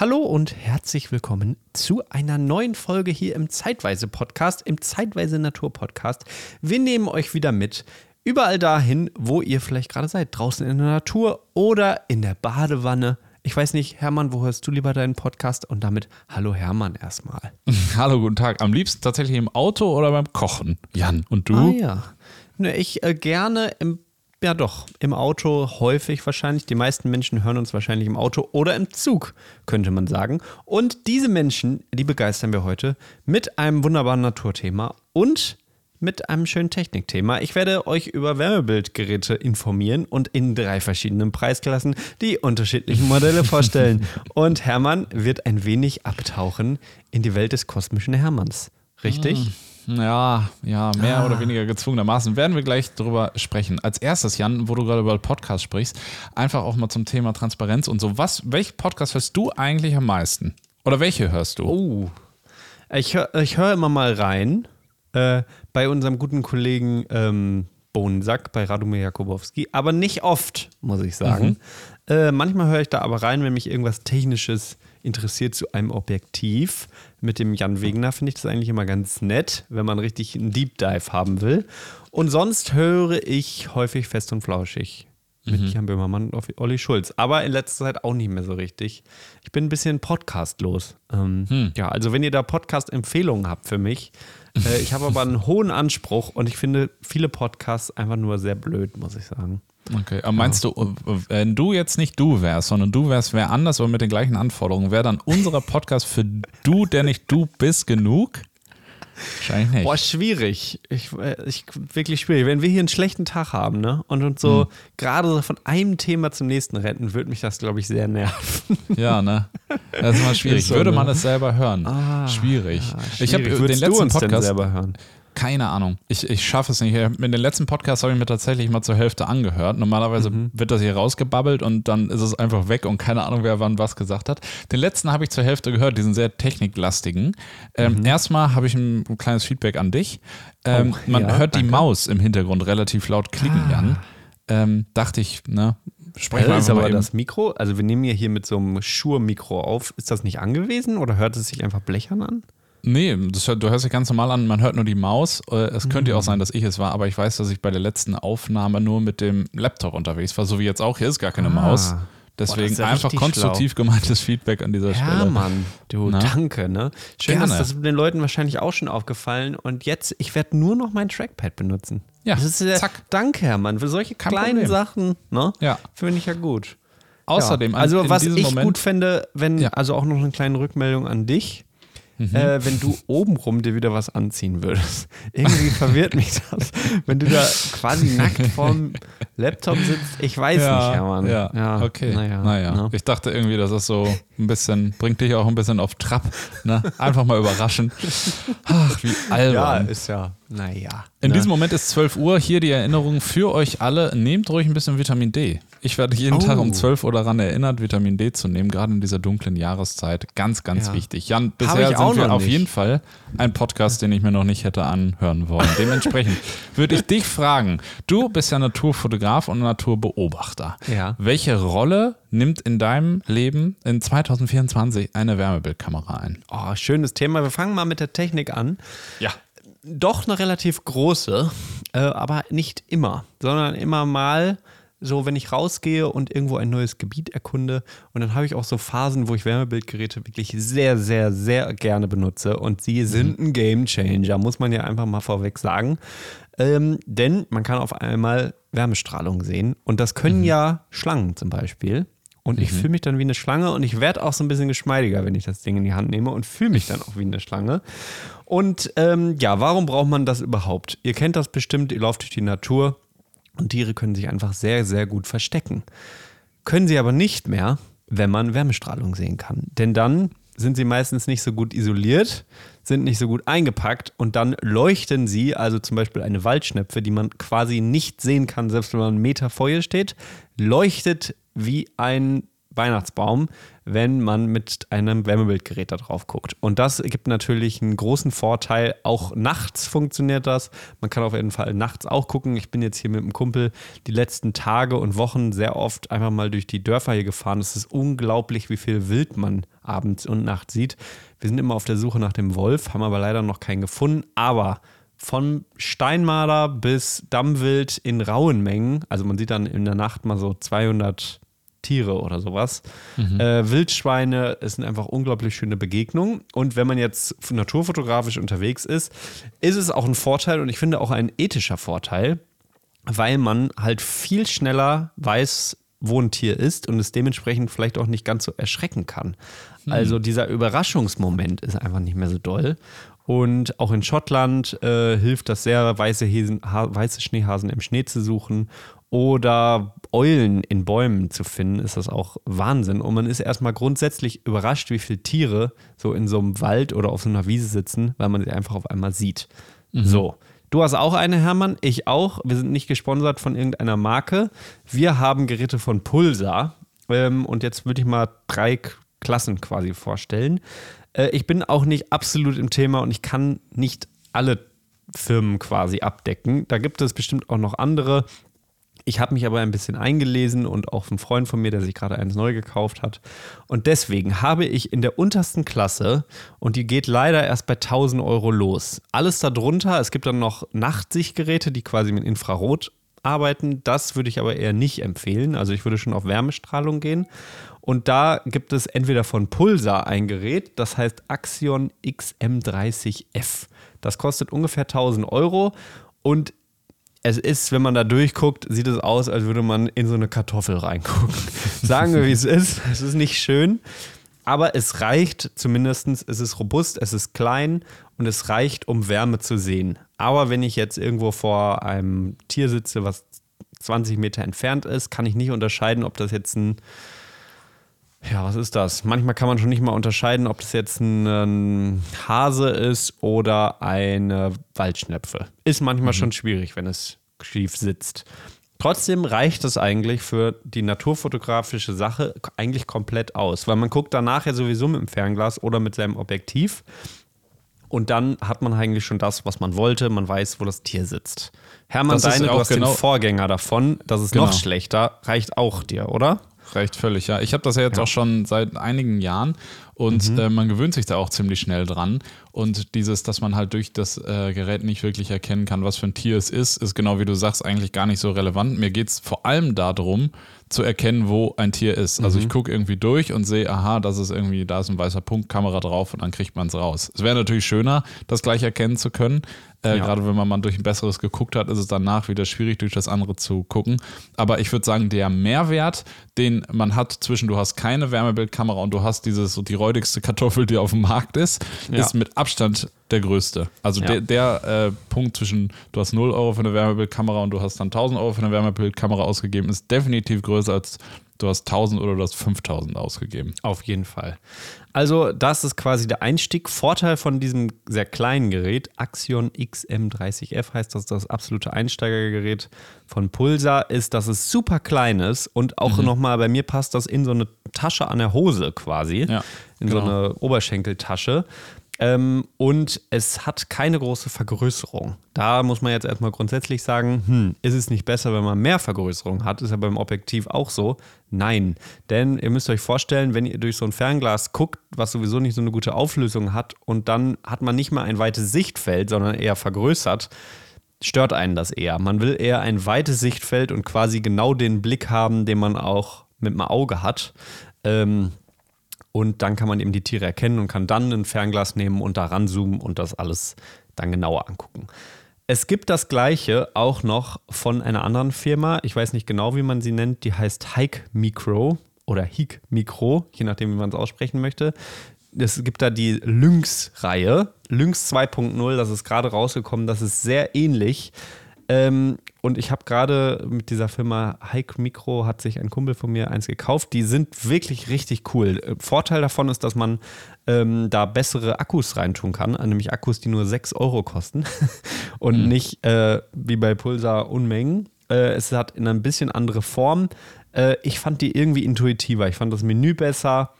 Hallo und herzlich willkommen zu einer neuen Folge hier im Zeitweise Podcast, im Zeitweise Natur Podcast. Wir nehmen euch wieder mit überall dahin, wo ihr vielleicht gerade seid, draußen in der Natur oder in der Badewanne. Ich weiß nicht, Hermann, wo hörst du lieber deinen Podcast? Und damit hallo Hermann erstmal. Hallo, guten Tag. Am liebsten tatsächlich im Auto oder beim Kochen. Jan, und du? Ah ja. Ne, ich äh, gerne im ja, doch. Im Auto häufig wahrscheinlich. Die meisten Menschen hören uns wahrscheinlich im Auto oder im Zug, könnte man sagen. Und diese Menschen, die begeistern wir heute mit einem wunderbaren Naturthema und mit einem schönen Technikthema. Ich werde euch über Wärmebildgeräte informieren und in drei verschiedenen Preisklassen die unterschiedlichen Modelle vorstellen. Und Hermann wird ein wenig abtauchen in die Welt des kosmischen Hermanns. Richtig? Mm. Ja, ja, mehr ah. oder weniger gezwungenermaßen. Werden wir gleich drüber sprechen. Als erstes, Jan, wo du gerade über Podcast sprichst, einfach auch mal zum Thema Transparenz und so. Was, welche Podcast hörst du eigentlich am meisten? Oder welche hörst du? Oh. Ich höre ich hör immer mal rein äh, bei unserem guten Kollegen ähm, Bohnensack, bei Radomir Jakubowski, aber nicht oft, muss ich sagen. Mhm. Äh, manchmal höre ich da aber rein, wenn mich irgendwas Technisches interessiert zu einem Objektiv. Mit dem Jan Wegener finde ich das eigentlich immer ganz nett, wenn man richtig einen Deep Dive haben will. Und sonst höre ich häufig fest und flauschig mit mhm. Jan Böhmermann und Olli Schulz. Aber in letzter Zeit auch nicht mehr so richtig. Ich bin ein bisschen podcastlos. Ähm, hm. Ja, also wenn ihr da Podcast-Empfehlungen habt für mich, äh, ich habe aber einen hohen Anspruch und ich finde viele Podcasts einfach nur sehr blöd, muss ich sagen. Okay, aber meinst ja. du, wenn du jetzt nicht du wärst, sondern du wärst wer anders, aber mit den gleichen Anforderungen, wäre dann unser Podcast für du, der nicht du bist, genug? Wahrscheinlich nicht. Boah, schwierig. Ich, äh, ich, wirklich schwierig. Wenn wir hier einen schlechten Tag haben, ne? Und uns so hm. gerade so von einem Thema zum nächsten retten, würde mich das, glaube ich, sehr nerven. Ja, ne? Das ist mal schwierig. Ist so, würde man ne? es selber hören? Ah, schwierig. Ja, schwierig. Ich habe den letzten Podcast selber hören. Keine Ahnung. Ich, ich schaffe es nicht. In den letzten Podcast habe ich mir tatsächlich mal zur Hälfte angehört. Normalerweise mhm. wird das hier rausgebabbelt und dann ist es einfach weg und keine Ahnung, wer wann was gesagt hat. Den letzten habe ich zur Hälfte gehört, diesen sehr techniklastigen. Ähm, mhm. Erstmal habe ich ein, ein, kleines Feedback an dich. Ähm, oh, man ja, hört danke. die Maus im Hintergrund relativ laut klicken, ah. Jan. Ähm, dachte ich, ne? Sprechen wir ist aber eben. das Mikro, also wir nehmen ja hier mit so einem Shure-Mikro auf. Ist das nicht angewiesen oder hört es sich einfach blechern an? Nee, das, du hörst dich ganz normal an, man hört nur die Maus. Äh, es mhm. könnte auch sein, dass ich es war, aber ich weiß, dass ich bei der letzten Aufnahme nur mit dem Laptop unterwegs war, so wie jetzt auch. Hier ist gar keine ah. Maus. Deswegen Boah, ja einfach konstruktiv schlau. gemeintes Feedback an dieser Stelle. Ja, Mann, du, Na? danke, ne? Schön, Gerne. das ist den Leuten wahrscheinlich auch schon aufgefallen. Und jetzt, ich werde nur noch mein Trackpad benutzen. Ja, das ist, zack. Danke, Hermann, für solche Kein kleinen Problem. Sachen, ne? Ja. Finde ich ja gut. Außerdem, ja. also was ich Moment, gut fände, wenn, ja. also auch noch eine kleine Rückmeldung an dich mhm. äh, wenn du obenrum dir wieder was anziehen würdest. Irgendwie verwirrt mich das. Wenn du da quasi nackt vorm Laptop sitzt, ich weiß ja, nicht, Hermann. Ja, ja okay. Naja, naja. Na? Ich dachte irgendwie, das ist so ein bisschen, bringt dich auch ein bisschen auf Trab. Ne? Einfach mal überraschen. Ach, wie albern. Ja, ist ja, naja. In ne? diesem Moment ist 12 Uhr. Hier die Erinnerung für euch alle. Nehmt ruhig ein bisschen Vitamin D. Ich werde jeden oh. Tag um 12 Uhr daran erinnert, Vitamin D zu nehmen, gerade in dieser dunklen Jahreszeit. Ganz, ganz ja. wichtig. Jan, bisher sind wir auf jeden Fall ein Podcast, den ich mir noch nicht hätte anhören wollen. Dementsprechend würde ich dich fragen, du bist ja Naturfotograf und Naturbeobachter. Ja. Welche Rolle nimmt in deinem Leben in 2024 eine Wärmebildkamera ein? Oh, schönes Thema. Wir fangen mal mit der Technik an. Ja doch eine relativ große, äh, aber nicht immer, sondern immer mal so, wenn ich rausgehe und irgendwo ein neues Gebiet erkunde. Und dann habe ich auch so Phasen, wo ich Wärmebildgeräte wirklich sehr, sehr, sehr gerne benutze. Und sie sind mhm. ein Game Changer, muss man ja einfach mal vorweg sagen. Ähm, denn man kann auf einmal Wärmestrahlung sehen. Und das können mhm. ja Schlangen zum Beispiel. Und mhm. ich fühle mich dann wie eine Schlange und ich werde auch so ein bisschen geschmeidiger, wenn ich das Ding in die Hand nehme und fühle mich dann auch wie eine Schlange. Und ähm, ja, warum braucht man das überhaupt? Ihr kennt das bestimmt, ihr lauft durch die Natur und Tiere können sich einfach sehr, sehr gut verstecken. Können sie aber nicht mehr, wenn man Wärmestrahlung sehen kann. Denn dann sind sie meistens nicht so gut isoliert, sind nicht so gut eingepackt und dann leuchten sie, also zum Beispiel eine Waldschnepfe, die man quasi nicht sehen kann, selbst wenn man einen Meter vor ihr steht, leuchtet wie ein Weihnachtsbaum, wenn man mit einem Wärmebildgerät da drauf guckt. Und das gibt natürlich einen großen Vorteil. Auch nachts funktioniert das. Man kann auf jeden Fall nachts auch gucken. Ich bin jetzt hier mit einem Kumpel die letzten Tage und Wochen sehr oft einfach mal durch die Dörfer hier gefahren. Es ist unglaublich, wie viel Wild man abends und nachts sieht. Wir sind immer auf der Suche nach dem Wolf, haben aber leider noch keinen gefunden. Aber von Steinmarder bis Dammwild in rauen Mengen, also man sieht dann in der Nacht mal so 200 Tiere oder sowas. Mhm. Äh, Wildschweine sind einfach unglaublich schöne Begegnungen. Und wenn man jetzt naturfotografisch unterwegs ist, ist es auch ein Vorteil und ich finde auch ein ethischer Vorteil, weil man halt viel schneller weiß, wo ein Tier ist und es dementsprechend vielleicht auch nicht ganz so erschrecken kann. Mhm. Also dieser Überraschungsmoment ist einfach nicht mehr so doll. Und auch in Schottland äh, hilft das sehr, weiße, Häsen, weiße Schneehasen im Schnee zu suchen oder Eulen in Bäumen zu finden, ist das auch Wahnsinn. Und man ist erstmal grundsätzlich überrascht, wie viele Tiere so in so einem Wald oder auf so einer Wiese sitzen, weil man sie einfach auf einmal sieht. Mhm. So. Du hast auch eine, Hermann, ich auch. Wir sind nicht gesponsert von irgendeiner Marke. Wir haben Geräte von Pulsar. Ähm, und jetzt würde ich mal drei Klassen quasi vorstellen. Äh, ich bin auch nicht absolut im Thema und ich kann nicht alle Firmen quasi abdecken. Da gibt es bestimmt auch noch andere. Ich habe mich aber ein bisschen eingelesen und auch ein Freund von mir, der sich gerade eins neu gekauft hat. Und deswegen habe ich in der untersten Klasse, und die geht leider erst bei 1000 Euro los, alles darunter, es gibt dann noch Nachtsichtgeräte, die quasi mit Infrarot arbeiten. Das würde ich aber eher nicht empfehlen. Also ich würde schon auf Wärmestrahlung gehen. Und da gibt es entweder von Pulsar ein Gerät, das heißt Axion XM30F. Das kostet ungefähr 1000 Euro und es ist, wenn man da durchguckt, sieht es aus, als würde man in so eine Kartoffel reingucken. Sagen wir, wie es ist. Es ist nicht schön, aber es reicht zumindest. Es ist robust, es ist klein und es reicht, um Wärme zu sehen. Aber wenn ich jetzt irgendwo vor einem Tier sitze, was 20 Meter entfernt ist, kann ich nicht unterscheiden, ob das jetzt ein ja, was ist das? Manchmal kann man schon nicht mal unterscheiden, ob das jetzt ein, Hase ist oder eine Waldschnepfe. Ist manchmal mhm. schon schwierig, wenn es schief sitzt. Trotzdem reicht es eigentlich für die naturfotografische Sache eigentlich komplett aus, weil man guckt danach ja sowieso mit dem Fernglas oder mit seinem Objektiv und dann hat man eigentlich schon das, was man wollte. Man weiß, wo das Tier sitzt. Hermann, deine, du hast genau den Vorgänger davon. Das ist genau. noch schlechter. Reicht auch dir, oder? Reicht völlig, ja. Ich habe das ja jetzt ja. auch schon seit einigen Jahren und mhm. äh, man gewöhnt sich da auch ziemlich schnell dran. Und dieses, dass man halt durch das äh, Gerät nicht wirklich erkennen kann, was für ein Tier es ist, ist genau wie du sagst, eigentlich gar nicht so relevant. Mir geht es vor allem darum, zu erkennen, wo ein Tier ist. Also mhm. ich gucke irgendwie durch und sehe, aha, das ist irgendwie, da ist ein weißer Punkt, Kamera drauf und dann kriegt man es raus. Es wäre natürlich schöner, das gleich erkennen zu können. Äh, ja. Gerade wenn man mal durch ein besseres geguckt hat, ist es danach wieder schwierig, durch das andere zu gucken. Aber ich würde sagen, der Mehrwert, den man hat zwischen du hast keine Wärmebildkamera und du hast dieses so die räudigste Kartoffel, die auf dem Markt ist, ja. ist mit Abstand der größte. Also ja. der, der äh, Punkt zwischen, du hast 0 Euro für eine Wärmebildkamera und du hast dann 1000 Euro für eine Wärmebildkamera ausgegeben, ist definitiv größer als du hast 1000 oder du hast 5000 ausgegeben. Auf jeden Fall. Also, das ist quasi der Einstieg. Vorteil von diesem sehr kleinen Gerät, Axion XM30F heißt das, das absolute Einsteigergerät von Pulsar, ist, dass es super klein ist und auch mhm. nochmal bei mir passt das in so eine Tasche an der Hose quasi. Ja, in genau. so eine Oberschenkeltasche. Ähm, und es hat keine große Vergrößerung. Da muss man jetzt erstmal grundsätzlich sagen, hm, ist es nicht besser, wenn man mehr Vergrößerung hat? Ist ja beim Objektiv auch so. Nein, denn ihr müsst euch vorstellen, wenn ihr durch so ein Fernglas guckt, was sowieso nicht so eine gute Auflösung hat, und dann hat man nicht mal ein weites Sichtfeld, sondern eher vergrößert, stört einen das eher. Man will eher ein weites Sichtfeld und quasi genau den Blick haben, den man auch mit dem Auge hat. Ähm, und dann kann man eben die Tiere erkennen und kann dann ein Fernglas nehmen und da ranzoomen und das alles dann genauer angucken. Es gibt das gleiche auch noch von einer anderen Firma. Ich weiß nicht genau, wie man sie nennt. Die heißt Hike Micro oder Hike Micro, je nachdem, wie man es aussprechen möchte. Es gibt da die Lynx-Reihe. Lynx 2.0, das ist gerade rausgekommen. Das ist sehr ähnlich. Ähm, und ich habe gerade mit dieser Firma Hike Micro hat sich ein Kumpel von mir eins gekauft. Die sind wirklich richtig cool. Äh, Vorteil davon ist, dass man ähm, da bessere Akkus reintun kann, nämlich Akkus, die nur 6 Euro kosten und mhm. nicht äh, wie bei Pulsar Unmengen. Äh, es hat in ein bisschen andere Form. Äh, ich fand die irgendwie intuitiver. Ich fand das Menü besser.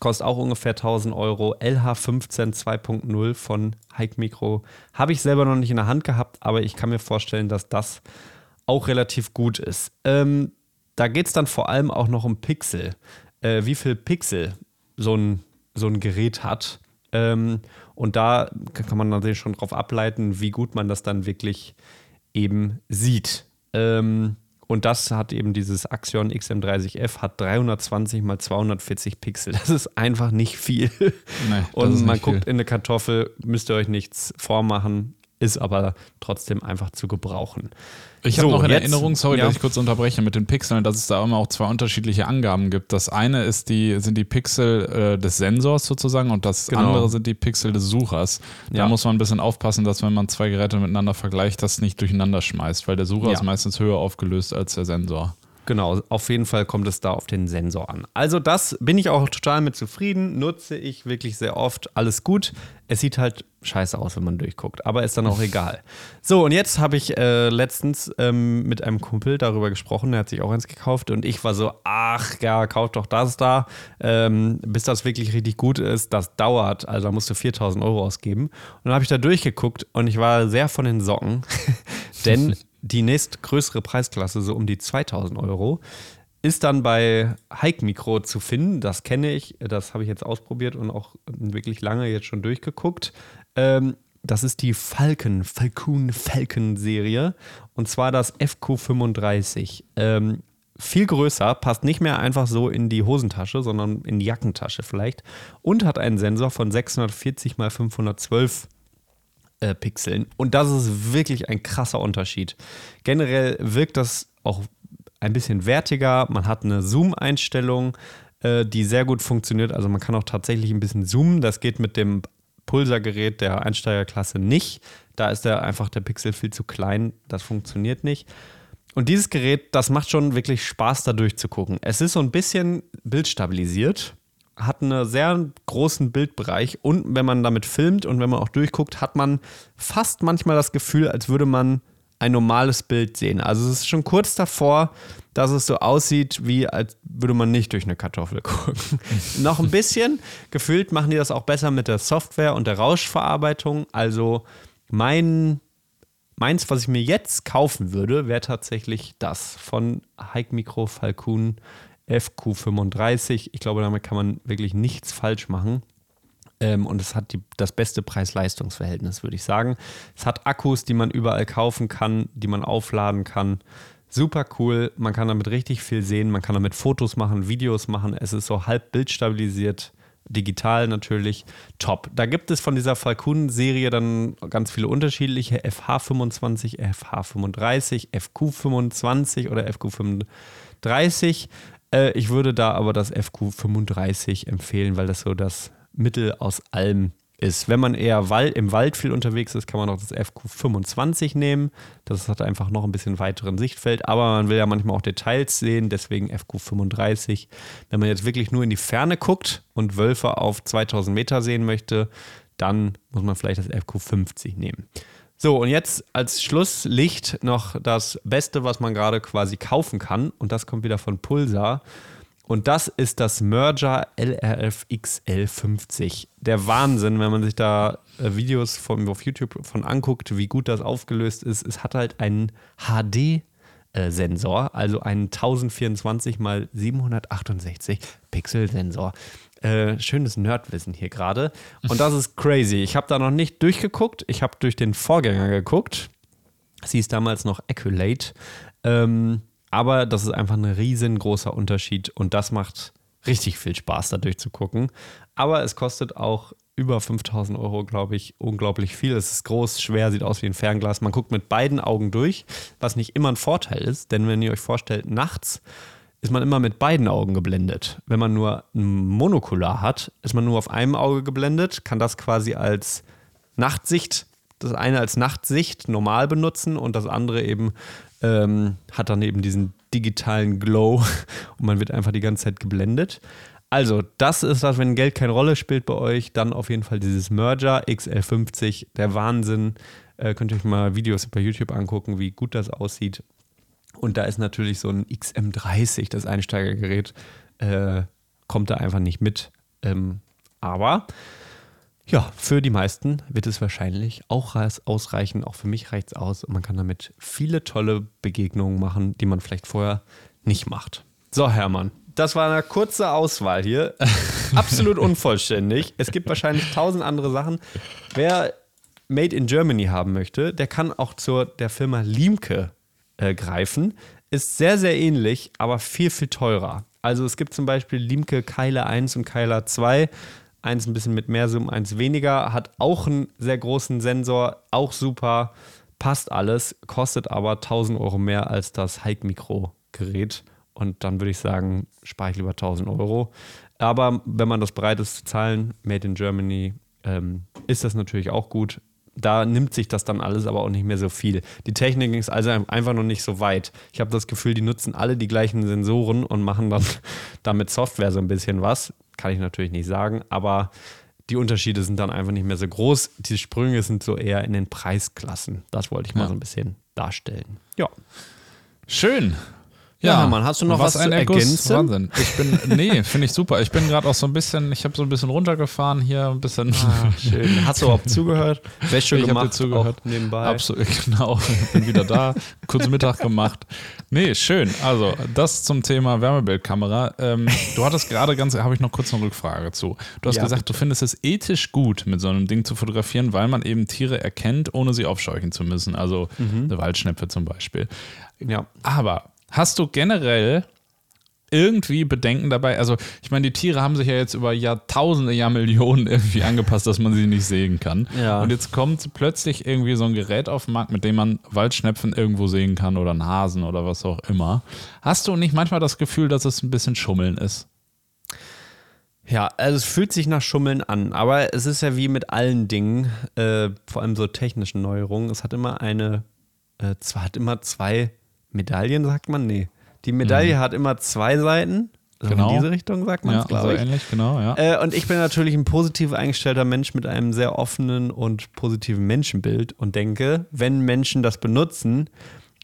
Kostet auch ungefähr 1000 Euro. LH15 2.0 von Hike Micro. Habe ich selber noch nicht in der Hand gehabt, aber ich kann mir vorstellen, dass das auch relativ gut ist. Ähm, da geht es dann vor allem auch noch um Pixel. Äh, wie viel Pixel so ein so ein Gerät hat. Ähm, und da kann man natürlich schon drauf ableiten, wie gut man das dann wirklich eben sieht. Ähm, und das hat eben dieses Axion XM30F, hat 320 mal 240 Pixel. Das ist einfach nicht viel. Nee, und man guckt viel. in eine Kartoffel, müsst ihr euch nichts vormachen ist aber trotzdem einfach zu gebrauchen. Ich habe so, noch in jetzt, Erinnerung, sorry, ja. dass ich kurz unterbreche mit den Pixeln, dass es da immer auch zwei unterschiedliche Angaben gibt. Das eine ist die, sind die Pixel äh, des Sensors sozusagen und das genau. andere sind die Pixel des Suchers. Da ja. muss man ein bisschen aufpassen, dass wenn man zwei Geräte miteinander vergleicht, das nicht durcheinander schmeißt, weil der Sucher ja. ist meistens höher aufgelöst als der Sensor. Genau, auf jeden Fall kommt es da auf den Sensor an. Also das bin ich auch total mit zufrieden, nutze ich wirklich sehr oft, alles gut. Es sieht halt scheiße aus, wenn man durchguckt, aber ist dann auch egal. So, und jetzt habe ich äh, letztens ähm, mit einem Kumpel darüber gesprochen, der hat sich auch eins gekauft und ich war so, ach ja, kauf doch das da, ähm, bis das wirklich richtig gut ist, das dauert, also da musst du 4000 Euro ausgeben. Und dann habe ich da durchgeguckt und ich war sehr von den Socken, denn die nächstgrößere Preisklasse, so um die 2000 Euro, ist dann bei Hike Micro zu finden. Das kenne ich, das habe ich jetzt ausprobiert und auch wirklich lange jetzt schon durchgeguckt. Ähm, das ist die Falcon, Falcon, Falcon Serie und zwar das FQ35. Ähm, viel größer, passt nicht mehr einfach so in die Hosentasche, sondern in die Jackentasche vielleicht und hat einen Sensor von 640 x 512 äh, Pixeln. Und das ist wirklich ein krasser Unterschied. Generell wirkt das auch ein bisschen wertiger. Man hat eine Zoom-Einstellung, äh, die sehr gut funktioniert. Also man kann auch tatsächlich ein bisschen zoomen. Das geht mit dem Pulsar-Gerät der Einsteigerklasse nicht. Da ist der einfach der Pixel viel zu klein. Das funktioniert nicht. Und dieses Gerät, das macht schon wirklich Spaß, da durchzugucken. Es ist so ein bisschen bildstabilisiert hat einen sehr großen Bildbereich und wenn man damit filmt und wenn man auch durchguckt, hat man fast manchmal das Gefühl, als würde man ein normales Bild sehen. Also es ist schon kurz davor, dass es so aussieht, wie als würde man nicht durch eine Kartoffel gucken. Noch ein bisschen. Gefühlt machen die das auch besser mit der Software und der Rauschverarbeitung. Also mein, meins, was ich mir jetzt kaufen würde, wäre tatsächlich das von Hike Micro Falcon FQ35. Ich glaube, damit kann man wirklich nichts falsch machen. Ähm, und es hat die, das beste Preis-Leistungs-Verhältnis, würde ich sagen. Es hat Akkus, die man überall kaufen kann, die man aufladen kann. Super cool. Man kann damit richtig viel sehen. Man kann damit Fotos machen, Videos machen. Es ist so halb bildstabilisiert digital natürlich top. Da gibt es von dieser Falcon-Serie dann ganz viele unterschiedliche FH25, FH35, FQ25 oder FQ35. Äh, ich würde da aber das FQ35 empfehlen, weil das so das Mittel aus allem ist. Wenn man eher im Wald viel unterwegs ist, kann man auch das FQ25 nehmen. Das hat einfach noch ein bisschen weiteren Sichtfeld, aber man will ja manchmal auch Details sehen, deswegen FQ35. Wenn man jetzt wirklich nur in die Ferne guckt und Wölfe auf 2000 Meter sehen möchte, dann muss man vielleicht das FQ50 nehmen. So, und jetzt als Schlusslicht noch das Beste, was man gerade quasi kaufen kann. Und das kommt wieder von Pulsar. Und das ist das Merger LRF XL50. Der Wahnsinn, wenn man sich da äh, Videos von, auf YouTube von anguckt, wie gut das aufgelöst ist. Es hat halt einen HD Sensor, also einen 1024 x 768 Pixel Sensor. Äh, schönes Nerdwissen hier gerade. Und das ist crazy. Ich habe da noch nicht durchgeguckt. Ich habe durch den Vorgänger geguckt. Sie ist damals noch Acculate. Ähm, aber das ist einfach ein riesengroßer Unterschied und das macht richtig viel Spaß, da durchzugucken. Aber es kostet auch über 5000 Euro, glaube ich, unglaublich viel. Es ist groß, schwer, sieht aus wie ein Fernglas. Man guckt mit beiden Augen durch, was nicht immer ein Vorteil ist, denn wenn ihr euch vorstellt, nachts ist man immer mit beiden Augen geblendet. Wenn man nur ein Monokular hat, ist man nur auf einem Auge geblendet, kann das quasi als Nachtsicht, das eine als Nachtsicht normal benutzen und das andere eben ähm, hat dann eben diesen digitalen Glow und man wird einfach die ganze Zeit geblendet. Also, das ist das, wenn Geld keine Rolle spielt bei euch, dann auf jeden Fall dieses Merger XL50, der Wahnsinn. Äh, könnt ihr euch mal Videos bei YouTube angucken, wie gut das aussieht. Und da ist natürlich so ein XM30, das Einsteigergerät, äh, kommt da einfach nicht mit. Ähm, aber ja, für die meisten wird es wahrscheinlich auch ausreichen. Auch für mich reicht es aus. Und man kann damit viele tolle Begegnungen machen, die man vielleicht vorher nicht macht. So, Hermann, das war eine kurze Auswahl hier. Absolut unvollständig. Es gibt wahrscheinlich tausend andere Sachen. Wer Made in Germany haben möchte, der kann auch zur der Firma Liemke äh, greifen. Ist sehr, sehr ähnlich, aber viel, viel teurer. Also es gibt zum Beispiel Liemke Keiler 1 und Keiler 2. Eins ein bisschen mit mehr Zoom, eins weniger. Hat auch einen sehr großen Sensor, auch super. Passt alles, kostet aber 1000 Euro mehr als das Hike-Mikro-Gerät. Und dann würde ich sagen, spare ich lieber 1000 Euro. Aber wenn man das bereit ist zu zahlen, Made in Germany, ähm, ist das natürlich auch gut. Da nimmt sich das dann alles aber auch nicht mehr so viel. Die Technik ist also einfach noch nicht so weit. Ich habe das Gefühl, die nutzen alle die gleichen Sensoren und machen dann damit Software so ein bisschen was. Kann ich natürlich nicht sagen, aber die Unterschiede sind dann einfach nicht mehr so groß. Die Sprünge sind so eher in den Preisklassen. Das wollte ich mal so ein bisschen darstellen. Ja. Schön. Ja, ja Mann, hast du noch was, was ein Ergänzen? Wahnsinn. Ich bin, nee, finde ich super. Ich bin gerade auch so ein bisschen, ich habe so ein bisschen runtergefahren hier, ein bisschen. Ah, schön. Hast du überhaupt zugehört? Wäsche ich gemacht, zugehört. nebenbei. Absolut, genau. Bin wieder da. Kurz Mittag gemacht. Nee, schön. Also, das zum Thema Wärmebildkamera. Ähm, du hattest gerade ganz, habe ich noch kurz eine Rückfrage zu. Du hast ja, gesagt, bitte. du findest es ethisch gut, mit so einem Ding zu fotografieren, weil man eben Tiere erkennt, ohne sie aufscheuchen zu müssen. Also mhm. eine Waldschnepfe zum Beispiel. Ja. Aber Hast du generell irgendwie Bedenken dabei? Also, ich meine, die Tiere haben sich ja jetzt über Jahrtausende, Jahrmillionen irgendwie angepasst, dass man sie nicht sehen kann. Ja. Und jetzt kommt plötzlich irgendwie so ein Gerät auf den Markt, mit dem man Waldschnepfen irgendwo sehen kann oder einen Hasen oder was auch immer. Hast du nicht manchmal das Gefühl, dass es ein bisschen Schummeln ist? Ja, also es fühlt sich nach Schummeln an, aber es ist ja wie mit allen Dingen, äh, vor allem so technischen Neuerungen. Es hat immer eine, äh, zwar hat immer zwei Medaillen, sagt man? Nee. Die Medaille mhm. hat immer zwei Seiten. Also genau. In diese Richtung sagt man es, ja, glaube so ich. ähnlich, genau, ja. Äh, und ich bin natürlich ein positiv eingestellter Mensch mit einem sehr offenen und positiven Menschenbild und denke, wenn Menschen das benutzen,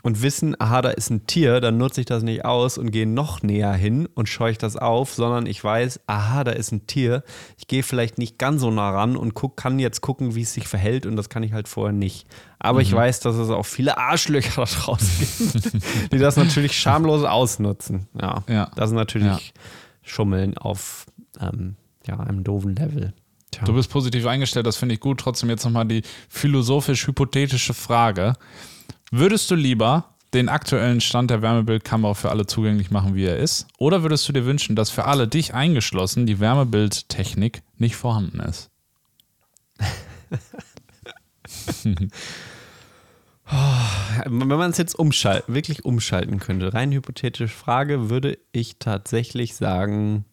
und wissen, aha, da ist ein Tier, dann nutze ich das nicht aus und gehe noch näher hin und scheue ich das auf, sondern ich weiß, aha, da ist ein Tier. Ich gehe vielleicht nicht ganz so nah ran und guck, kann jetzt gucken, wie es sich verhält und das kann ich halt vorher nicht. Aber mhm. ich weiß, dass es auch viele Arschlöcher da draußen gibt, die das natürlich schamlos ausnutzen. Ja, ja. das ist natürlich ja. Schummeln auf ähm, ja, einem doofen Level. Tja. Du bist positiv eingestellt, das finde ich gut. Trotzdem jetzt nochmal die philosophisch-hypothetische Frage. Würdest du lieber den aktuellen Stand der Wärmebildkamera für alle zugänglich machen, wie er ist? Oder würdest du dir wünschen, dass für alle, dich eingeschlossen, die Wärmebildtechnik nicht vorhanden ist? Wenn man es jetzt umschalten, wirklich umschalten könnte, rein hypothetische Frage, würde ich tatsächlich sagen,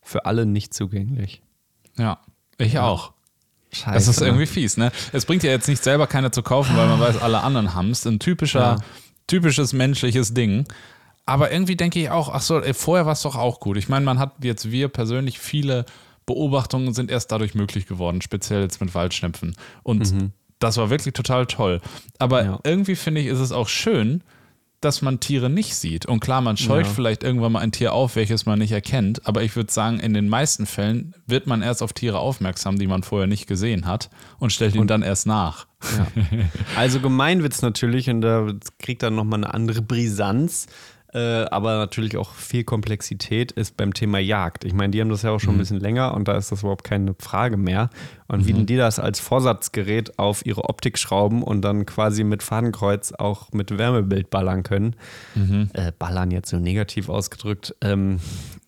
für alle nicht zugänglich. Ja, ich auch. Scheiße. Das ist irgendwie fies, ne? Es bringt ja jetzt nicht selber keine zu kaufen, weil man weiß, alle anderen haben es. Ein typischer, ja. typisches menschliches Ding. Aber irgendwie denke ich auch, ach so, vorher war es doch auch gut. Ich meine, man hat jetzt, wir persönlich, viele Beobachtungen sind erst dadurch möglich geworden, speziell jetzt mit Waldschnepfen. Und mhm. das war wirklich total toll. Aber ja. irgendwie finde ich, ist es auch schön, dass man Tiere nicht sieht. Und klar, man scheucht ja. vielleicht irgendwann mal ein Tier auf, welches man nicht erkennt. Aber ich würde sagen, in den meisten Fällen wird man erst auf Tiere aufmerksam, die man vorher nicht gesehen hat und stellt ihn dann erst nach. Ja. Also gemein wird es natürlich und da kriegt dann nochmal eine andere Brisanz. Äh, aber natürlich auch viel Komplexität ist beim Thema Jagd. Ich meine, die haben das ja auch schon mhm. ein bisschen länger und da ist das überhaupt keine Frage mehr. Und mhm. wie die das als Vorsatzgerät auf ihre Optik schrauben und dann quasi mit Fadenkreuz auch mit Wärmebild ballern können. Mhm. Äh, ballern jetzt so negativ ausgedrückt. Ähm,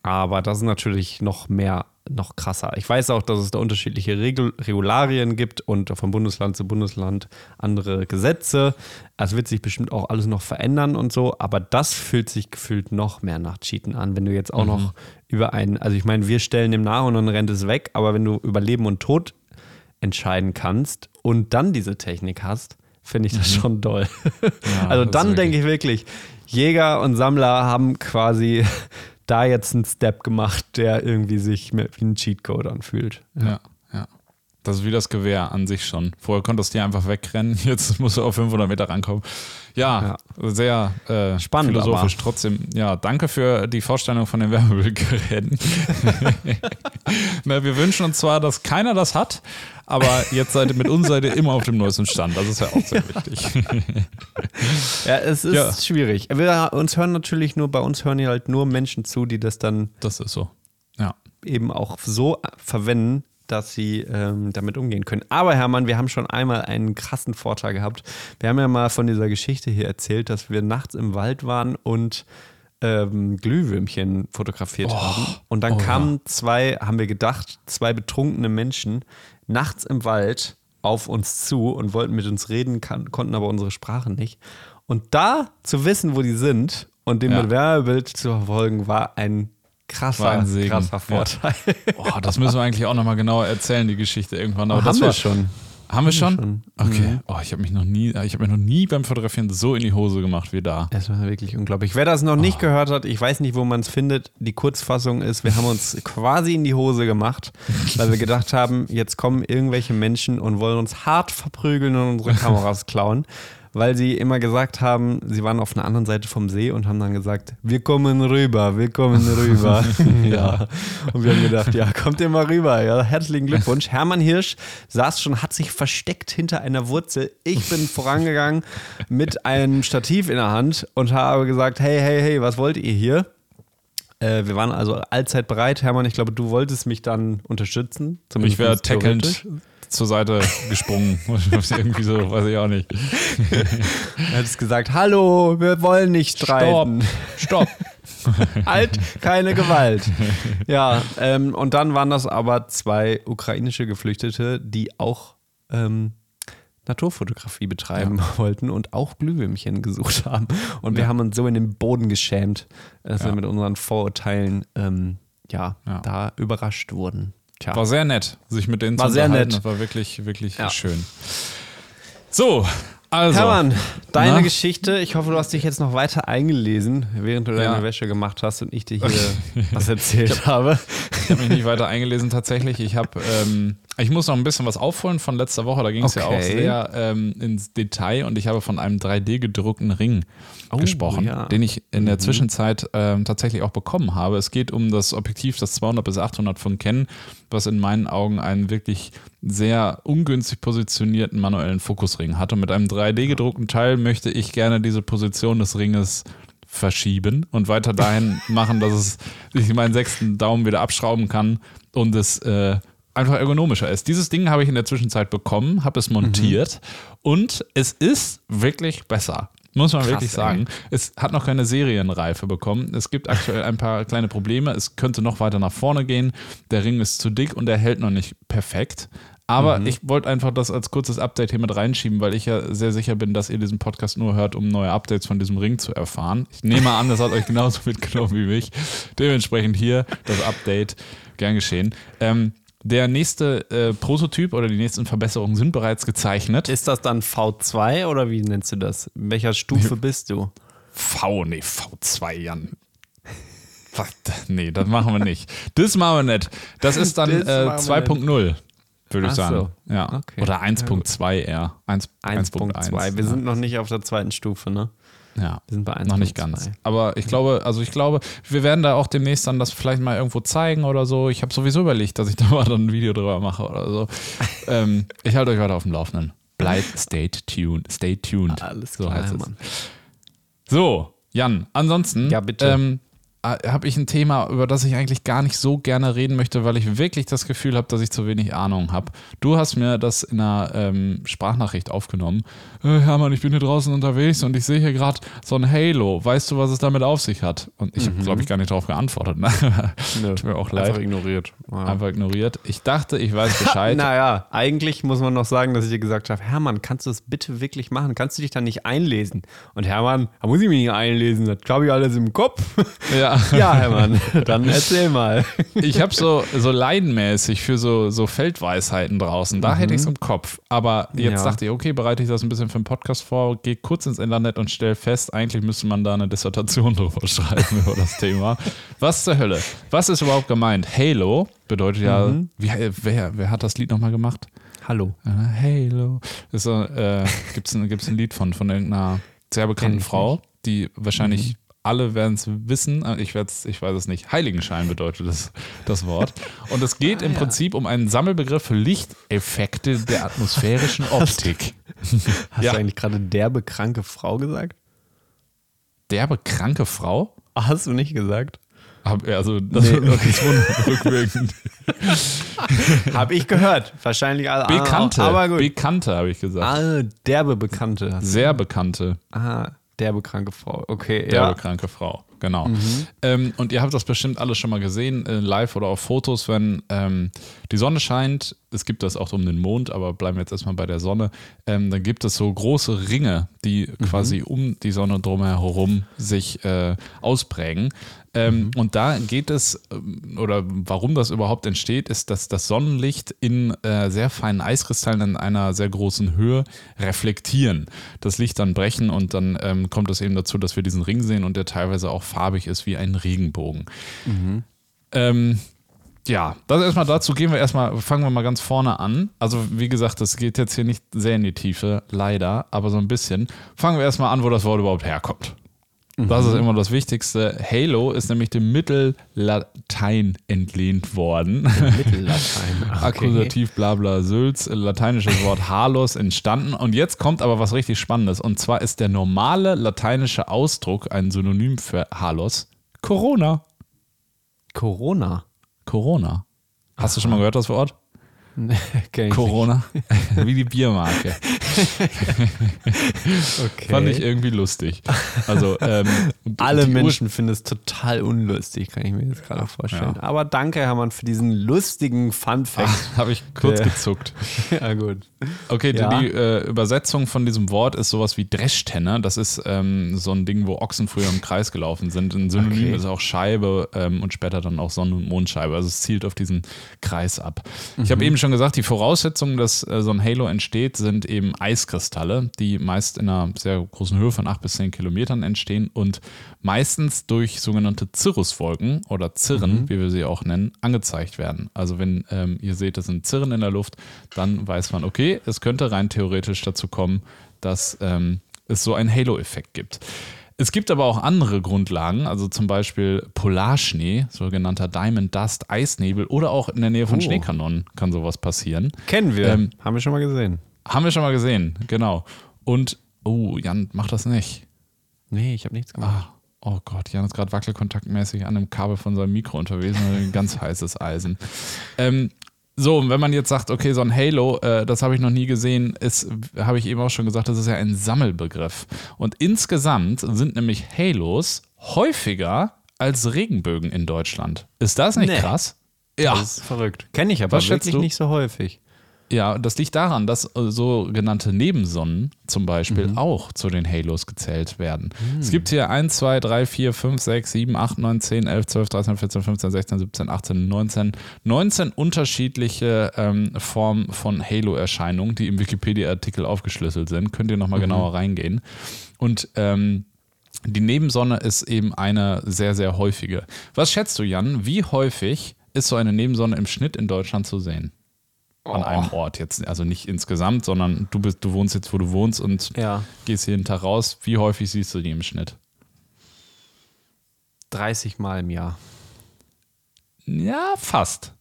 aber das ist natürlich noch mehr noch krasser. Ich weiß auch, dass es da unterschiedliche Regul Regularien gibt und von Bundesland zu Bundesland andere Gesetze. Es wird sich bestimmt auch alles noch verändern und so, aber das fühlt sich gefühlt noch mehr nach Cheaten an, wenn du jetzt auch mhm. noch über einen, also ich meine, wir stellen dem nach und dann rennt es weg, aber wenn du über Leben und Tod entscheiden kannst und dann diese Technik hast, finde ich das mhm. schon toll. Ja, also dann denke ich wirklich, Jäger und Sammler haben quasi da jetzt einen Step gemacht, der irgendwie sich wie ein Cheatcode anfühlt. Ja. ja, ja. Das ist wie das Gewehr an sich schon. Vorher konntest du dir einfach wegrennen, jetzt musst du auf 500 Meter rankommen. Ja, ja. sehr äh, spannend. Philosophisch aber. trotzdem. Ja, danke für die Vorstellung von den Wärmebildgeräten. wir wünschen uns zwar, dass keiner das hat, aber jetzt seid ihr mit uns seid ihr immer auf dem neuesten Stand. Das ist ja auch sehr wichtig. Ja, es ist ja. schwierig. Wir, uns hören natürlich nur, bei uns hören ja halt nur Menschen zu, die das dann. Das ist so. Ja. Eben auch so verwenden, dass sie ähm, damit umgehen können. Aber Hermann, wir haben schon einmal einen krassen Vorteil gehabt. Wir haben ja mal von dieser Geschichte hier erzählt, dass wir nachts im Wald waren und ähm, Glühwürmchen fotografiert oh, haben. Und dann oh, kamen ja. zwei, haben wir gedacht, zwei betrunkene Menschen nachts im Wald auf uns zu und wollten mit uns reden, konnten aber unsere Sprache nicht. Und da zu wissen, wo die sind und dem ja. Werbebild zu verfolgen, war ein krasser, krasser Vorteil. Ja. Oh, das müssen wir eigentlich auch nochmal genauer erzählen, die Geschichte irgendwann. Aber oh, haben wir schon. Haben wir schon? schon. Okay. Mhm. Oh, ich habe mich noch nie, ich habe mir noch nie beim Fotografieren so in die Hose gemacht wie da. Es war wirklich unglaublich. Wer das noch nicht oh. gehört hat, ich weiß nicht, wo man es findet. Die Kurzfassung ist, wir haben uns quasi in die Hose gemacht, weil wir gedacht haben, jetzt kommen irgendwelche Menschen und wollen uns hart verprügeln und unsere Kameras klauen weil sie immer gesagt haben, sie waren auf einer anderen Seite vom See und haben dann gesagt, wir kommen rüber, wir kommen rüber. ja. Und wir haben gedacht, ja, kommt ihr mal rüber. Ja, herzlichen Glückwunsch. Hermann Hirsch saß schon, hat sich versteckt hinter einer Wurzel. Ich bin vorangegangen mit einem Stativ in der Hand und habe gesagt, hey, hey, hey, was wollt ihr hier? Äh, wir waren also allzeit bereit. Hermann, ich glaube, du wolltest mich dann unterstützen. Ich wäre tackelnd zur Seite gesprungen. Irgendwie so, weiß ich auch nicht. er hat es gesagt, hallo, wir wollen nicht streiten. Stopp, stopp. halt, keine Gewalt. Ja, ähm, und dann waren das aber zwei ukrainische Geflüchtete, die auch ähm, Naturfotografie betreiben ja. wollten und auch Glühwürmchen gesucht haben. Und wir haben uns so in den Boden geschämt, dass ja. wir mit unseren Vorurteilen ähm, ja, da überrascht wurden. Tja. War sehr nett, sich mit denen war zu unterhalten. Sehr nett. war wirklich, wirklich ja. schön. So, also. Hermann, deine Na? Geschichte. Ich hoffe, du hast dich jetzt noch weiter eingelesen, während du deine Wäsche gemacht hast und ich dir hier was erzählt ich hab, habe. Ich habe mich nicht weiter eingelesen tatsächlich. Ich habe ähm, ich muss noch ein bisschen was aufholen von letzter Woche. Da ging es okay. ja auch sehr ähm, ins Detail und ich habe von einem 3D-gedruckten Ring oh, gesprochen, ja. den ich in der mhm. Zwischenzeit ähm, tatsächlich auch bekommen habe. Es geht um das Objektiv, das 200 bis 800 von Canon, was in meinen Augen einen wirklich sehr ungünstig positionierten manuellen Fokusring hat. Und mit einem 3D-gedruckten Teil möchte ich gerne diese Position des Ringes verschieben und weiter dahin machen, dass es ich meinen sechsten Daumen wieder abschrauben kann und es äh, einfach ergonomischer ist. Dieses Ding habe ich in der Zwischenzeit bekommen, habe es montiert mhm. und es ist wirklich besser. Muss man Krass, wirklich sagen. Ey. Es hat noch keine Serienreife bekommen. Es gibt aktuell ein paar kleine Probleme. Es könnte noch weiter nach vorne gehen. Der Ring ist zu dick und er hält noch nicht perfekt. Aber mhm. ich wollte einfach das als kurzes Update hier mit reinschieben, weil ich ja sehr sicher bin, dass ihr diesen Podcast nur hört, um neue Updates von diesem Ring zu erfahren. Ich nehme an, das hat euch genauso mitgenommen wie mich. Dementsprechend hier das Update. Gern geschehen. Ähm, der nächste äh, Prototyp oder die nächsten Verbesserungen sind bereits gezeichnet. Ist das dann V2 oder wie nennst du das? In welcher Stufe bist du? V, nee, V2, Jan. Was? Nee, das machen wir nicht. Das machen wir nicht. Das ist dann äh, 2.0, würde ich sagen. So. Ja. Okay. Oder 1.2 eher. 1.2. Wir ja. sind noch nicht auf der zweiten Stufe, ne? Ja, wir sind bei 1. Noch nicht ganz. Aber ich glaube, also ich glaube, wir werden da auch demnächst dann das vielleicht mal irgendwo zeigen oder so. Ich habe sowieso überlegt, dass ich da mal dann ein Video drüber mache oder so. ähm, ich halte euch weiter auf dem Laufenden. Bleibt stay tuned. Stay tuned. Alles klar, so heißt Mann. So, Jan, ansonsten. Ja, bitte. Ähm, äh, habe ich ein Thema, über das ich eigentlich gar nicht so gerne reden möchte, weil ich wirklich das Gefühl habe, dass ich zu wenig Ahnung habe. Du hast mir das in einer ähm, Sprachnachricht aufgenommen. Äh, Hermann, ich bin hier draußen unterwegs und ich sehe hier gerade so ein Halo. Weißt du, was es damit auf sich hat? Und ich mhm. habe, glaube ich, gar nicht darauf geantwortet. Ne? Nö, Tut mir auch leid. Einfach ignoriert. Ja. Einfach ignoriert. Ich dachte, ich weiß Bescheid. naja, eigentlich muss man noch sagen, dass ich dir gesagt habe, Hermann, kannst du das bitte wirklich machen? Kannst du dich da nicht einlesen? Und Hermann, da muss ich mich nicht einlesen. Das habe ich alles im Kopf. Ja. Ja, Hermann, dann erzähl mal. Ich habe so, so leidenmäßig für so, so Feldweisheiten draußen. Da mhm. hätte ich es im Kopf. Aber jetzt ja. dachte ich, okay, bereite ich das ein bisschen für den Podcast vor, gehe kurz ins Internet und stelle fest, eigentlich müsste man da eine Dissertation drüber schreiben über das Thema. Was zur Hölle? Was ist überhaupt gemeint? Halo bedeutet ja, mhm. wie, wer, wer hat das Lied nochmal gemacht? Hallo. Halo. So, äh, Gibt es ein, gibt's ein Lied von, von irgendeiner sehr bekannten Frau, die wahrscheinlich mhm alle werden es wissen, äh, ich, ich weiß es nicht, Heiligenschein bedeutet das, das Wort. Und es geht ah, im ja. Prinzip um einen Sammelbegriff für Lichteffekte der atmosphärischen Optik. Hast ja. du eigentlich gerade derbe kranke Frau gesagt? Derbe kranke Frau? Hast du nicht gesagt? Hab, also, das nee. ist rückwirkend. habe ich gehört. Wahrscheinlich alle. Bekannte. Aber gut. Bekannte, habe ich gesagt. Ah, derbe Bekannte. Sehr bekannte. Aha, derbe kranke Frau. Okay, derbe ja. kranke Frau genau. Mhm. Ähm, und ihr habt das bestimmt alles schon mal gesehen, äh, live oder auf Fotos, wenn ähm, die Sonne scheint. Es gibt das auch um den Mond, aber bleiben wir jetzt erstmal bei der Sonne. Ähm, dann gibt es so große Ringe, die mhm. quasi um die Sonne drumherum sich äh, ausprägen. Ähm, mhm. Und da geht es, ähm, oder warum das überhaupt entsteht, ist, dass das Sonnenlicht in äh, sehr feinen Eiskristallen in einer sehr großen Höhe reflektieren. Das Licht dann brechen und dann ähm, kommt es eben dazu, dass wir diesen Ring sehen und der teilweise auch farbig ist wie ein Regenbogen. Mhm. Ähm, ja, das erstmal dazu gehen wir erstmal, fangen wir mal ganz vorne an. Also, wie gesagt, das geht jetzt hier nicht sehr in die Tiefe, leider, aber so ein bisschen. Fangen wir erstmal an, wo das Wort überhaupt herkommt. Das ist mhm. immer das Wichtigste. Halo ist nämlich dem Mittellatein entlehnt worden. Mittellatein. Okay. Akkusativ blabla Sülz, lateinisches Wort Halos entstanden. Und jetzt kommt aber was richtig Spannendes. Und zwar ist der normale lateinische Ausdruck, ein Synonym für Halos, Corona. Corona? Corona. Hast du schon mal gehört das Wort? Corona. Wie die Biermarke. okay. Fand ich irgendwie lustig. Also, ähm, Alle Menschen finden es total unlustig, kann ich mir jetzt gerade vorstellen. Ja. Aber danke, Hermann, für diesen lustigen Fun-Fact. Habe ich kurz gezuckt. ja, gut. Okay, ja. die, die äh, Übersetzung von diesem Wort ist sowas wie Dreschtenner. Das ist ähm, so ein Ding, wo Ochsen früher im Kreis gelaufen sind. Ein Synonym okay. ist auch Scheibe ähm, und später dann auch Sonne- und Mondscheibe. Also es zielt auf diesen Kreis ab. Mhm. Ich habe eben schon gesagt, die Voraussetzungen, dass äh, so ein Halo entsteht, sind eben Eiskristalle, die meist in einer sehr großen Höhe von 8 bis 10 Kilometern entstehen und meistens durch sogenannte Cirruswolken oder Zirren, mhm. wie wir sie auch nennen, angezeigt werden. Also wenn ähm, ihr seht, es sind Zirren in der Luft, dann weiß man, okay, es könnte rein theoretisch dazu kommen, dass ähm, es so einen Halo-Effekt gibt. Es gibt aber auch andere Grundlagen, also zum Beispiel Polarschnee, sogenannter Diamond Dust, Eisnebel oder auch in der Nähe von oh. Schneekanonen kann sowas passieren. Kennen wir, ähm, haben wir schon mal gesehen. Haben wir schon mal gesehen, genau. Und, oh, Jan macht das nicht. Nee, ich habe nichts gemacht. Ah, oh Gott, Jan ist gerade wackelkontaktmäßig an dem Kabel von seinem Mikro unterwegs, ein ganz heißes Eisen. Ähm, so, wenn man jetzt sagt, okay, so ein Halo, äh, das habe ich noch nie gesehen, ist, habe ich eben auch schon gesagt, das ist ja ein Sammelbegriff. Und insgesamt sind nämlich Halos häufiger als Regenbögen in Deutschland. Ist das nicht nee. krass? Ja. Das ist verrückt. Kenne ich aber Was wirklich nicht so häufig. Ja, das liegt daran, dass äh, sogenannte Nebensonnen zum Beispiel mhm. auch zu den Halos gezählt werden. Mhm. Es gibt hier 1, 2, 3, 4, 5, 6, 7, 8, 9, 10, 11, 12, 13, 14, 15, 16, 17, 18, 19. 19 unterschiedliche ähm, Formen von Halo-Erscheinungen, die im Wikipedia-Artikel aufgeschlüsselt sind. Könnt ihr nochmal mhm. genauer reingehen. Und ähm, die Nebensonne ist eben eine sehr, sehr häufige. Was schätzt du, Jan? Wie häufig ist so eine Nebensonne im Schnitt in Deutschland zu sehen? An einem oh. Ort jetzt. Also nicht insgesamt, sondern du bist, du wohnst jetzt, wo du wohnst und ja. gehst jeden Tag raus. Wie häufig siehst du die im Schnitt? 30 Mal im Jahr. Ja, fast.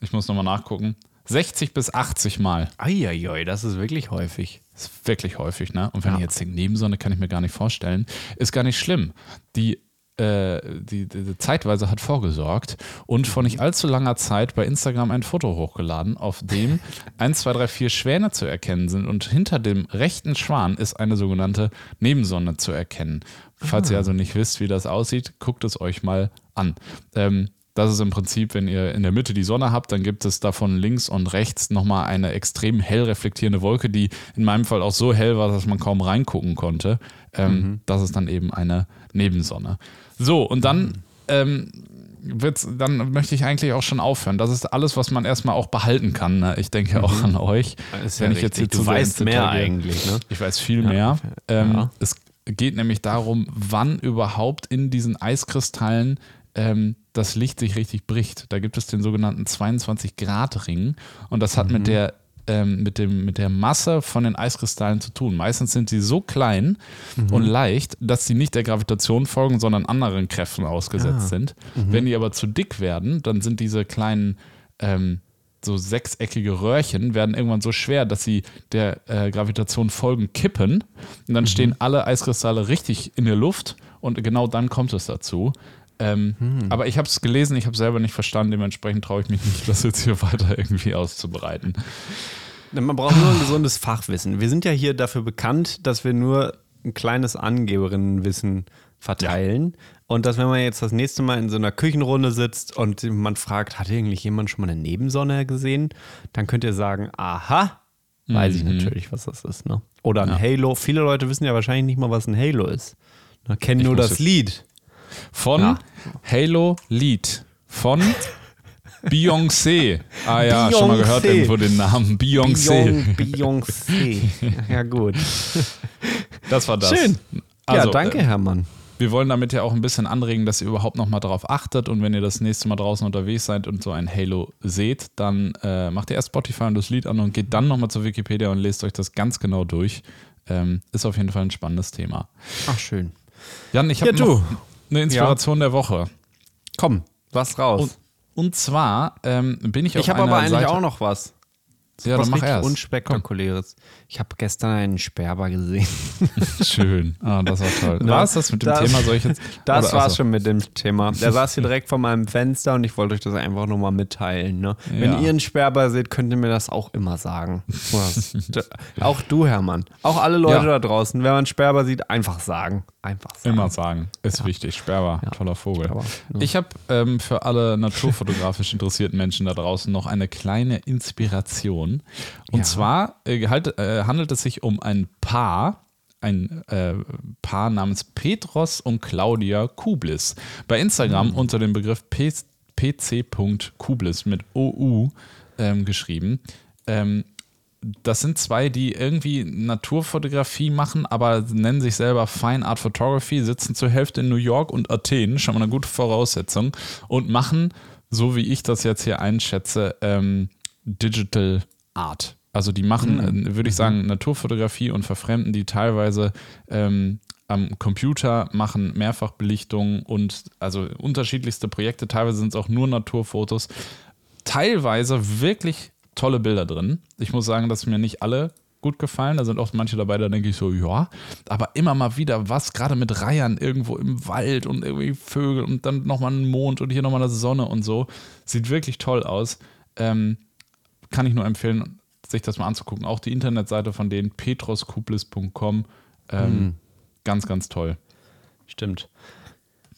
Ich muss nochmal nachgucken. 60 bis 80 Mal. Eieiei, das ist wirklich häufig. Das ist wirklich häufig, ne? Und wenn ja. ich jetzt denke, Nebensonne kann ich mir gar nicht vorstellen, ist gar nicht schlimm. Die die, die, zeitweise hat vorgesorgt und vor nicht allzu langer Zeit bei Instagram ein Foto hochgeladen, auf dem 1, 2, 3, 4 Schwäne zu erkennen sind und hinter dem rechten Schwan ist eine sogenannte Nebensonne zu erkennen. Falls ah. ihr also nicht wisst, wie das aussieht, guckt es euch mal an. Ähm, das ist im Prinzip, wenn ihr in der Mitte die Sonne habt, dann gibt es davon links und rechts nochmal eine extrem hell reflektierende Wolke, die in meinem Fall auch so hell war, dass man kaum reingucken konnte. Ähm, mhm. Das ist dann eben eine Nebensonne. So, und dann ähm, wird's, dann möchte ich eigentlich auch schon aufhören. Das ist alles, was man erstmal auch behalten kann. Ne? Ich denke auch mhm. an euch. Ist wenn ja ich jetzt hier du weißt mehr eigentlich. Ne? Ich weiß viel ja. mehr. Ähm, ja. Es geht nämlich darum, wann überhaupt in diesen Eiskristallen ähm, das Licht sich richtig bricht. Da gibt es den sogenannten 22-Grad-Ring und das hat mhm. mit der ähm, mit, dem, mit der Masse von den Eiskristallen zu tun. Meistens sind sie so klein mhm. und leicht, dass sie nicht der Gravitation folgen, sondern anderen Kräften ausgesetzt ah. sind. Mhm. Wenn die aber zu dick werden, dann sind diese kleinen ähm, so sechseckige Röhrchen werden irgendwann so schwer, dass sie der äh, Gravitation folgen, kippen. Und dann mhm. stehen alle Eiskristalle richtig in der Luft und genau dann kommt es dazu. Ähm, hm. Aber ich habe es gelesen, ich habe es selber nicht verstanden, dementsprechend traue ich mich nicht, das jetzt hier weiter irgendwie auszubereiten. Man braucht nur ein gesundes Fachwissen. Wir sind ja hier dafür bekannt, dass wir nur ein kleines Angeberinnenwissen verteilen. Ja. Und dass, wenn man jetzt das nächste Mal in so einer Küchenrunde sitzt und man fragt, hat eigentlich jemand schon mal eine Nebensonne gesehen? Dann könnt ihr sagen, aha, weiß mhm. ich natürlich, was das ist. Ne? Oder ein ja. Halo. Viele Leute wissen ja wahrscheinlich nicht mal, was ein Halo ist. Ne? Kennen ich nur das Lied. Von ja. Halo Lied. Von Beyoncé. Ah ja, Beyoncé. schon mal gehört irgendwo den Namen. Beyoncé. Beyoncé. Ja, gut. Das war das. Schön. Also, ja, danke, Hermann. Wir wollen damit ja auch ein bisschen anregen, dass ihr überhaupt nochmal darauf achtet und wenn ihr das nächste Mal draußen unterwegs seid und so ein Halo seht, dann äh, macht ihr erst Spotify und das Lied an und geht dann nochmal zur Wikipedia und lest euch das ganz genau durch. Ähm, ist auf jeden Fall ein spannendes Thema. Ach, schön. Jan, ich habe ja, eine Inspiration ja. der Woche. Komm, was raus. Und, und zwar ähm, bin ich auf Ich habe aber eigentlich Seite auch noch was. Ja, dann mach erst. Unspektakuläres. Komm. Ich habe gestern einen Sperber gesehen. Schön. Ah, das war toll. War es das mit dem das, Thema? Soll ich jetzt, das war es schon mit dem Thema. Der saß hier direkt vor meinem Fenster und ich wollte euch das einfach nur mal mitteilen. Ne? Ja. Wenn ihr einen Sperber seht, könnt ihr mir das auch immer sagen. auch du, Hermann. Auch alle Leute ja. da draußen. Wenn man einen Sperber sieht, einfach sagen. Einfach sagen. Immer sagen. Ist ja. wichtig. Sperber, toller Vogel. Sperber, ich habe ähm, für alle naturfotografisch interessierten Menschen da draußen noch eine kleine Inspiration. Und zwar äh, halt, äh, handelt es sich um ein Paar, ein äh, Paar namens Petros und Claudia Kublis. Bei Instagram mhm. unter dem Begriff pc.kublis mit OU ähm, geschrieben. Ähm, das sind zwei, die irgendwie Naturfotografie machen, aber nennen sich selber Fine Art Photography, sitzen zur Hälfte in New York und Athen, schon mal eine gute Voraussetzung, und machen, so wie ich das jetzt hier einschätze, ähm, Digital Art. Also die machen, mhm. würde ich sagen, Naturfotografie und verfremden die teilweise ähm, am Computer, machen Mehrfachbelichtungen und also unterschiedlichste Projekte. Teilweise sind es auch nur Naturfotos. Teilweise wirklich tolle Bilder drin. Ich muss sagen, dass mir nicht alle gut gefallen. Da sind auch manche dabei, da denke ich so, ja, aber immer mal wieder was, gerade mit Reihern irgendwo im Wald und irgendwie Vögel und dann nochmal ein Mond und hier nochmal eine Sonne und so. Sieht wirklich toll aus. Ähm, kann ich nur empfehlen, sich das mal anzugucken. Auch die Internetseite von denen, petroskuplis.com. Ähm, mhm. Ganz, ganz toll. Stimmt.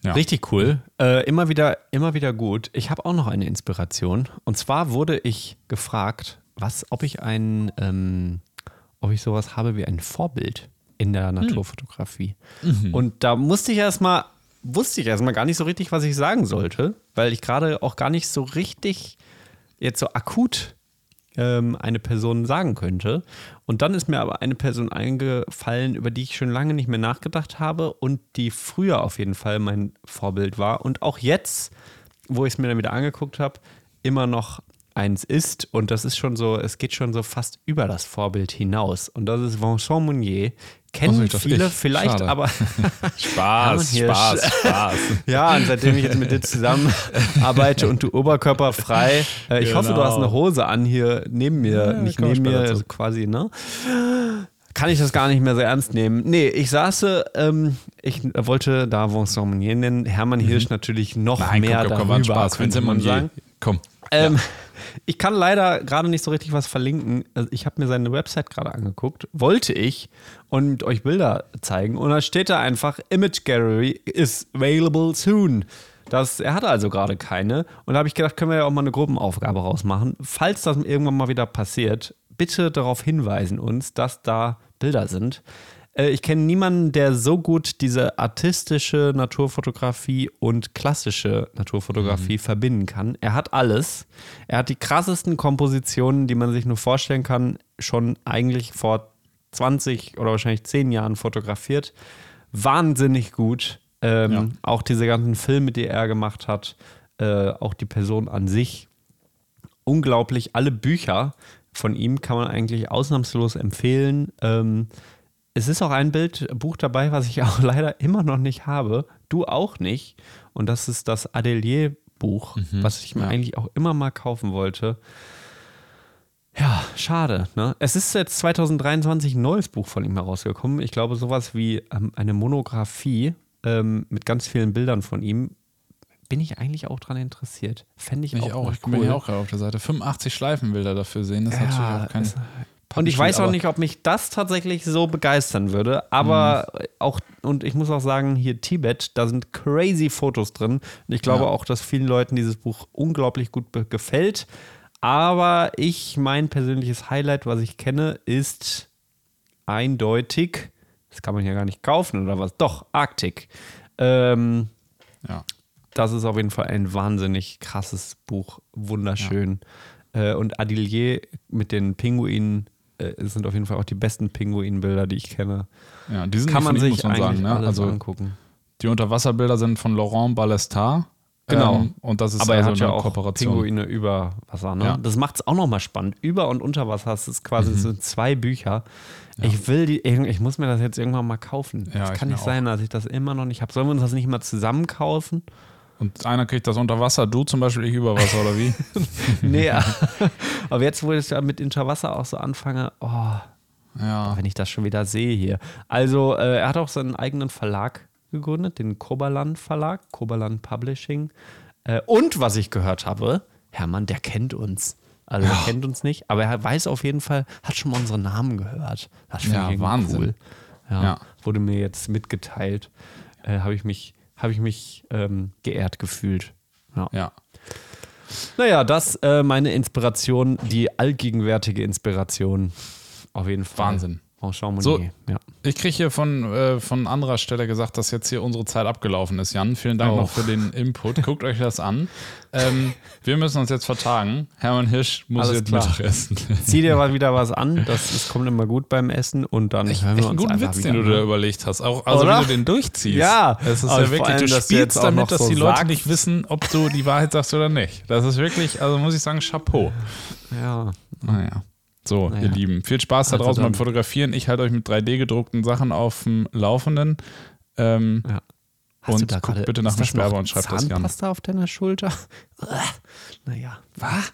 Ja. Richtig cool. Äh, immer, wieder, immer wieder gut. Ich habe auch noch eine Inspiration. Und zwar wurde ich gefragt, was, ob ich ein, ähm, ob ich sowas habe wie ein Vorbild in der hm. Naturfotografie. Mhm. Und da musste ich erstmal, wusste ich erstmal gar nicht so richtig, was ich sagen sollte, weil ich gerade auch gar nicht so richtig jetzt so akut ähm, eine Person sagen könnte. Und dann ist mir aber eine Person eingefallen, über die ich schon lange nicht mehr nachgedacht habe und die früher auf jeden Fall mein Vorbild war und auch jetzt, wo ich es mir dann wieder angeguckt habe, immer noch eins ist. Und das ist schon so, es geht schon so fast über das Vorbild hinaus. Und das ist Vincent Mounier, kennen oh, viele ich. vielleicht, Schade. aber Spaß, Spaß, Spaß. ja, und seitdem ich jetzt mit dir zusammenarbeite und du Oberkörper frei, äh, ich genau. hoffe, du hast eine genau. Hose an hier neben mir, ja, nicht neben mir, also quasi, ne? Kann ich das gar nicht mehr so ernst nehmen. Nee, ich saße, ähm, ich wollte da Vincent Monnier nennen, Hermann Hirsch mhm. natürlich noch Nein, mehr komm, komm, darüber, Spaß, könnte man sagen. Komm. Ähm, ja. Ich kann leider gerade nicht so richtig was verlinken. Also ich habe mir seine Website gerade angeguckt, wollte ich und euch Bilder zeigen. Und da steht da einfach: Image Gallery is available soon. Das, er hatte also gerade keine. Und da habe ich gedacht, können wir ja auch mal eine Gruppenaufgabe rausmachen. Falls das irgendwann mal wieder passiert, bitte darauf hinweisen uns, dass da Bilder sind. Äh, ich kenne niemanden, der so gut diese artistische Naturfotografie und klassische Naturfotografie mhm. verbinden kann. Er hat alles. Er hat die krassesten Kompositionen, die man sich nur vorstellen kann, schon eigentlich vor 20 oder wahrscheinlich 10 Jahren fotografiert. Wahnsinnig gut. Ähm, ja. Auch diese ganzen Filme, die er gemacht hat, äh, auch die Person an sich unglaublich. Alle Bücher von ihm kann man eigentlich ausnahmslos empfehlen. Ähm, es ist auch ein Bildbuch dabei, was ich auch leider immer noch nicht habe. Du auch nicht. Und das ist das Atelier-Buch, mhm, was ich mir ja. eigentlich auch immer mal kaufen wollte. Ja, schade. Ne? Es ist jetzt 2023 ein neues Buch von ihm herausgekommen. Ich glaube, sowas wie ähm, eine Monographie ähm, mit ganz vielen Bildern von ihm. Bin ich eigentlich auch daran interessiert. Fände ich, ich auch. auch. Ich bin ja auch gerade auf der Seite. 85 Schleifenbilder dafür sehen. Das ist ja, natürlich auch kein. Ist, und ich weiß auch nicht, ob mich das tatsächlich so begeistern würde, aber mhm. auch, und ich muss auch sagen, hier Tibet, da sind crazy Fotos drin. Und ich glaube ja. auch, dass vielen Leuten dieses Buch unglaublich gut gefällt. Aber ich, mein persönliches Highlight, was ich kenne, ist eindeutig, das kann man ja gar nicht kaufen oder was? Doch, Arktik. Ähm, ja. Das ist auf jeden Fall ein wahnsinnig krasses Buch. Wunderschön. Ja. Äh, und Adilier mit den Pinguinen äh, sind auf jeden Fall auch die besten Pinguinbilder, die ich kenne. Ja, die sind kann man sich muss sagen, ne? also angucken. Die Unterwasserbilder sind von Laurent Ballestar. Genau. Ähm, und das ist Aber also er hat ja auch Kooperation. Pinguine über Wasser. Ne? Ja. Das macht es auch nochmal spannend. Über und unter Wasser. Das ist quasi mhm. so zwei Bücher. Ja. Ich will die, ich muss mir das jetzt irgendwann mal kaufen. Ja, das kann nicht sein, dass ich das immer noch nicht habe. Sollen wir uns das nicht mal zusammen kaufen? Und einer kriegt das unter Wasser, du zum Beispiel, ich über Wasser, oder wie? nee, aber jetzt, wo ich ja mit Unterwasser auch so anfange, oh, ja. wenn ich das schon wieder sehe hier. Also, äh, er hat auch seinen eigenen Verlag gegründet, den Koberland Verlag, Koberland Publishing. Äh, und was ich gehört habe, Hermann, der kennt uns. Also er kennt uns nicht, aber er weiß auf jeden Fall, hat schon mal unsere Namen gehört. Das finde ja, ich Wahnsinn. cool. Ja, ja, Wurde mir jetzt mitgeteilt. Äh, habe ich mich habe ich mich ähm, geehrt gefühlt. Ja. ja. Naja, das äh, meine Inspiration, die allgegenwärtige Inspiration. Auf jeden Fall. Wahnsinn. Jean so, ja. Ich kriege hier von, äh, von anderer Stelle gesagt, dass jetzt hier unsere Zeit abgelaufen ist, Jan. Vielen Dank oh. noch für den Input. Guckt euch das an. Ähm, wir müssen uns jetzt vertagen. Hermann Hirsch muss Alles jetzt klar. Mittag essen. Zieh dir mal wieder was an. Das ist, kommt immer gut beim Essen. Und dann ich, hören wir uns einen guten Witz, den du dir überlegt hast. Auch, also Oder? wie du den durchziehst. Ja. Es ist ja wirklich, allem, du spielst du damit, dass so die Leute sagst. nicht wissen, ob du die Wahrheit sagst oder nicht. Das ist wirklich, also muss ich sagen, Chapeau. Ja. Naja. So, naja. ihr Lieben, viel Spaß da also draußen beim Fotografieren. Ich halte euch mit 3D-gedruckten Sachen auf dem Laufenden. Ähm, ja. und guckt grade, bitte nach dem Sperber und schreibt das gerne. Zahnpasta auf deiner Schulter? naja, was?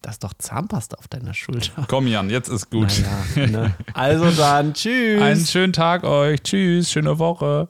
Das ist doch Zahnpasta auf deiner Schulter. Komm, Jan, jetzt ist gut. Naja, ne? Also dann, tschüss. Einen schönen Tag euch. Tschüss, schöne Woche.